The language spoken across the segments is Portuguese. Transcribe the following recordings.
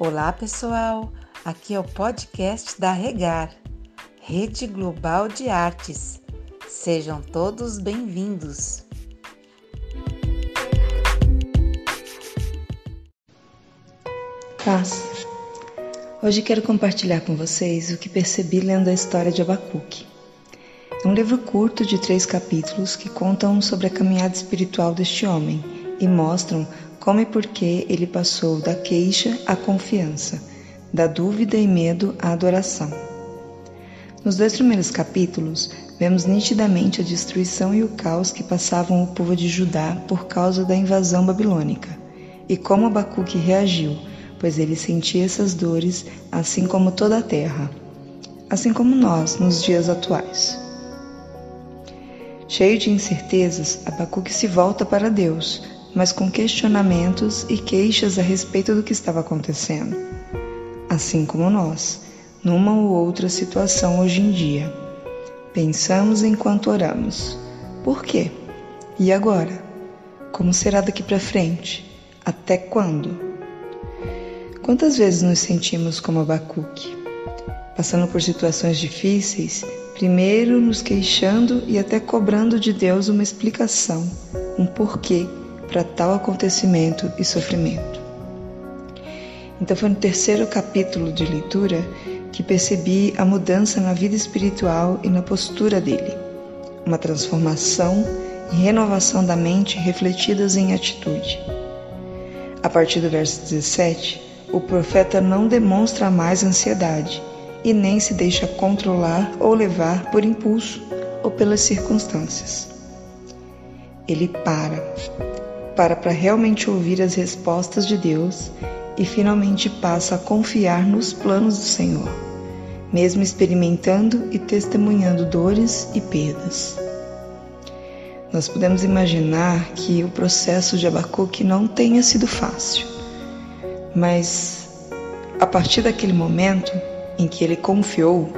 Olá, pessoal! Aqui é o podcast da Regar, Rede Global de Artes. Sejam todos bem-vindos! Paz. Hoje quero compartilhar com vocês o que percebi lendo a história de Abacuque. É um livro curto de três capítulos que contam sobre a caminhada espiritual deste homem e mostram como e por que ele passou da queixa à confiança, da dúvida e medo à adoração. Nos dois primeiros capítulos, vemos nitidamente a destruição e o caos que passavam o povo de Judá por causa da invasão babilônica, e como Abacuque reagiu, pois ele sentia essas dores, assim como toda a terra, assim como nós nos dias atuais. Cheio de incertezas, Abacuque se volta para Deus, mas com questionamentos e queixas a respeito do que estava acontecendo. Assim como nós, numa ou outra situação hoje em dia. Pensamos enquanto oramos. Por quê? E agora? Como será daqui para frente? Até quando? Quantas vezes nos sentimos como Abacuque? Passando por situações difíceis, primeiro nos queixando e até cobrando de Deus uma explicação, um porquê para tal acontecimento e sofrimento. Então foi no terceiro capítulo de leitura que percebi a mudança na vida espiritual e na postura dele, uma transformação e renovação da mente refletidas em atitude. A partir do verso 17, o profeta não demonstra mais ansiedade e nem se deixa controlar ou levar por impulso ou pelas circunstâncias. Ele para, para para realmente ouvir as respostas de Deus e finalmente passa a confiar nos planos do Senhor, mesmo experimentando e testemunhando dores e perdas. Nós podemos imaginar que o processo de Abacuque não tenha sido fácil, mas a partir daquele momento em que ele confiou,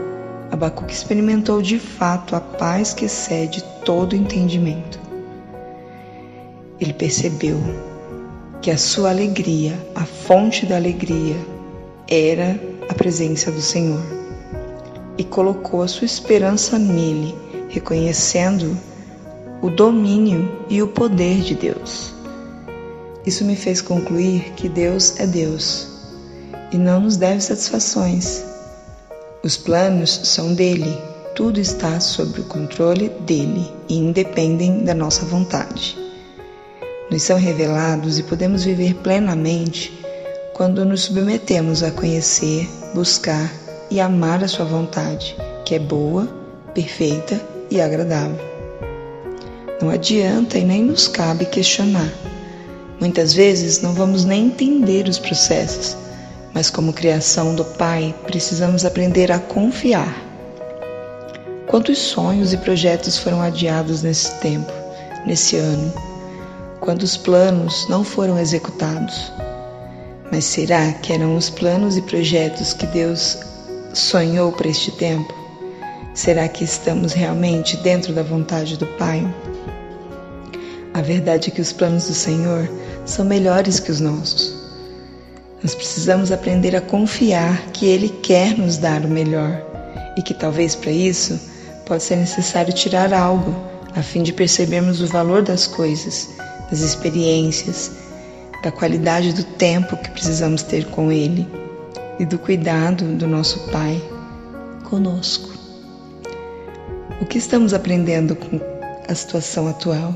Abacuque experimentou de fato a paz que excede todo entendimento ele percebeu que a sua alegria, a fonte da alegria, era a presença do Senhor e colocou a sua esperança nele, reconhecendo o domínio e o poder de Deus. Isso me fez concluir que Deus é Deus e não nos deve satisfações. Os planos são dele, tudo está sob o controle dele e independem da nossa vontade nos são revelados e podemos viver plenamente quando nos submetemos a conhecer, buscar e amar a Sua vontade, que é boa, perfeita e agradável. Não adianta e nem nos cabe questionar. Muitas vezes não vamos nem entender os processos, mas como criação do Pai, precisamos aprender a confiar. Quantos sonhos e projetos foram adiados nesse tempo, nesse ano? Quando os planos não foram executados. Mas será que eram os planos e projetos que Deus sonhou para este tempo? Será que estamos realmente dentro da vontade do Pai? A verdade é que os planos do Senhor são melhores que os nossos. Nós precisamos aprender a confiar que Ele quer nos dar o melhor e que talvez para isso pode ser necessário tirar algo a fim de percebermos o valor das coisas das experiências, da qualidade do tempo que precisamos ter com Ele e do cuidado do nosso Pai conosco. O que estamos aprendendo com a situação atual?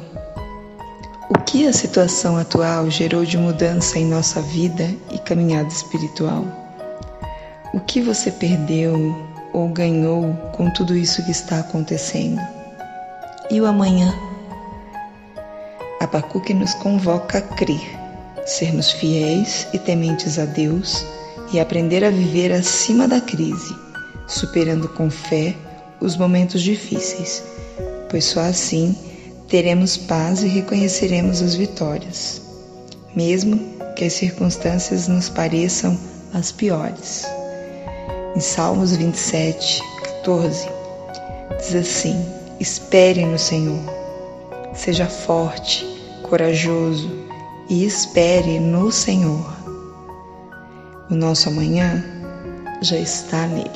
O que a situação atual gerou de mudança em nossa vida e caminhada espiritual? O que você perdeu ou ganhou com tudo isso que está acontecendo? E o amanhã? Abacuque nos convoca a crer, sermos fiéis e tementes a Deus e aprender a viver acima da crise, superando com fé os momentos difíceis, pois só assim teremos paz e reconheceremos as vitórias, mesmo que as circunstâncias nos pareçam as piores. Em Salmos 27, 14, diz assim: Espere no Senhor, seja forte corajoso e espere no Senhor. O nosso amanhã já está nele.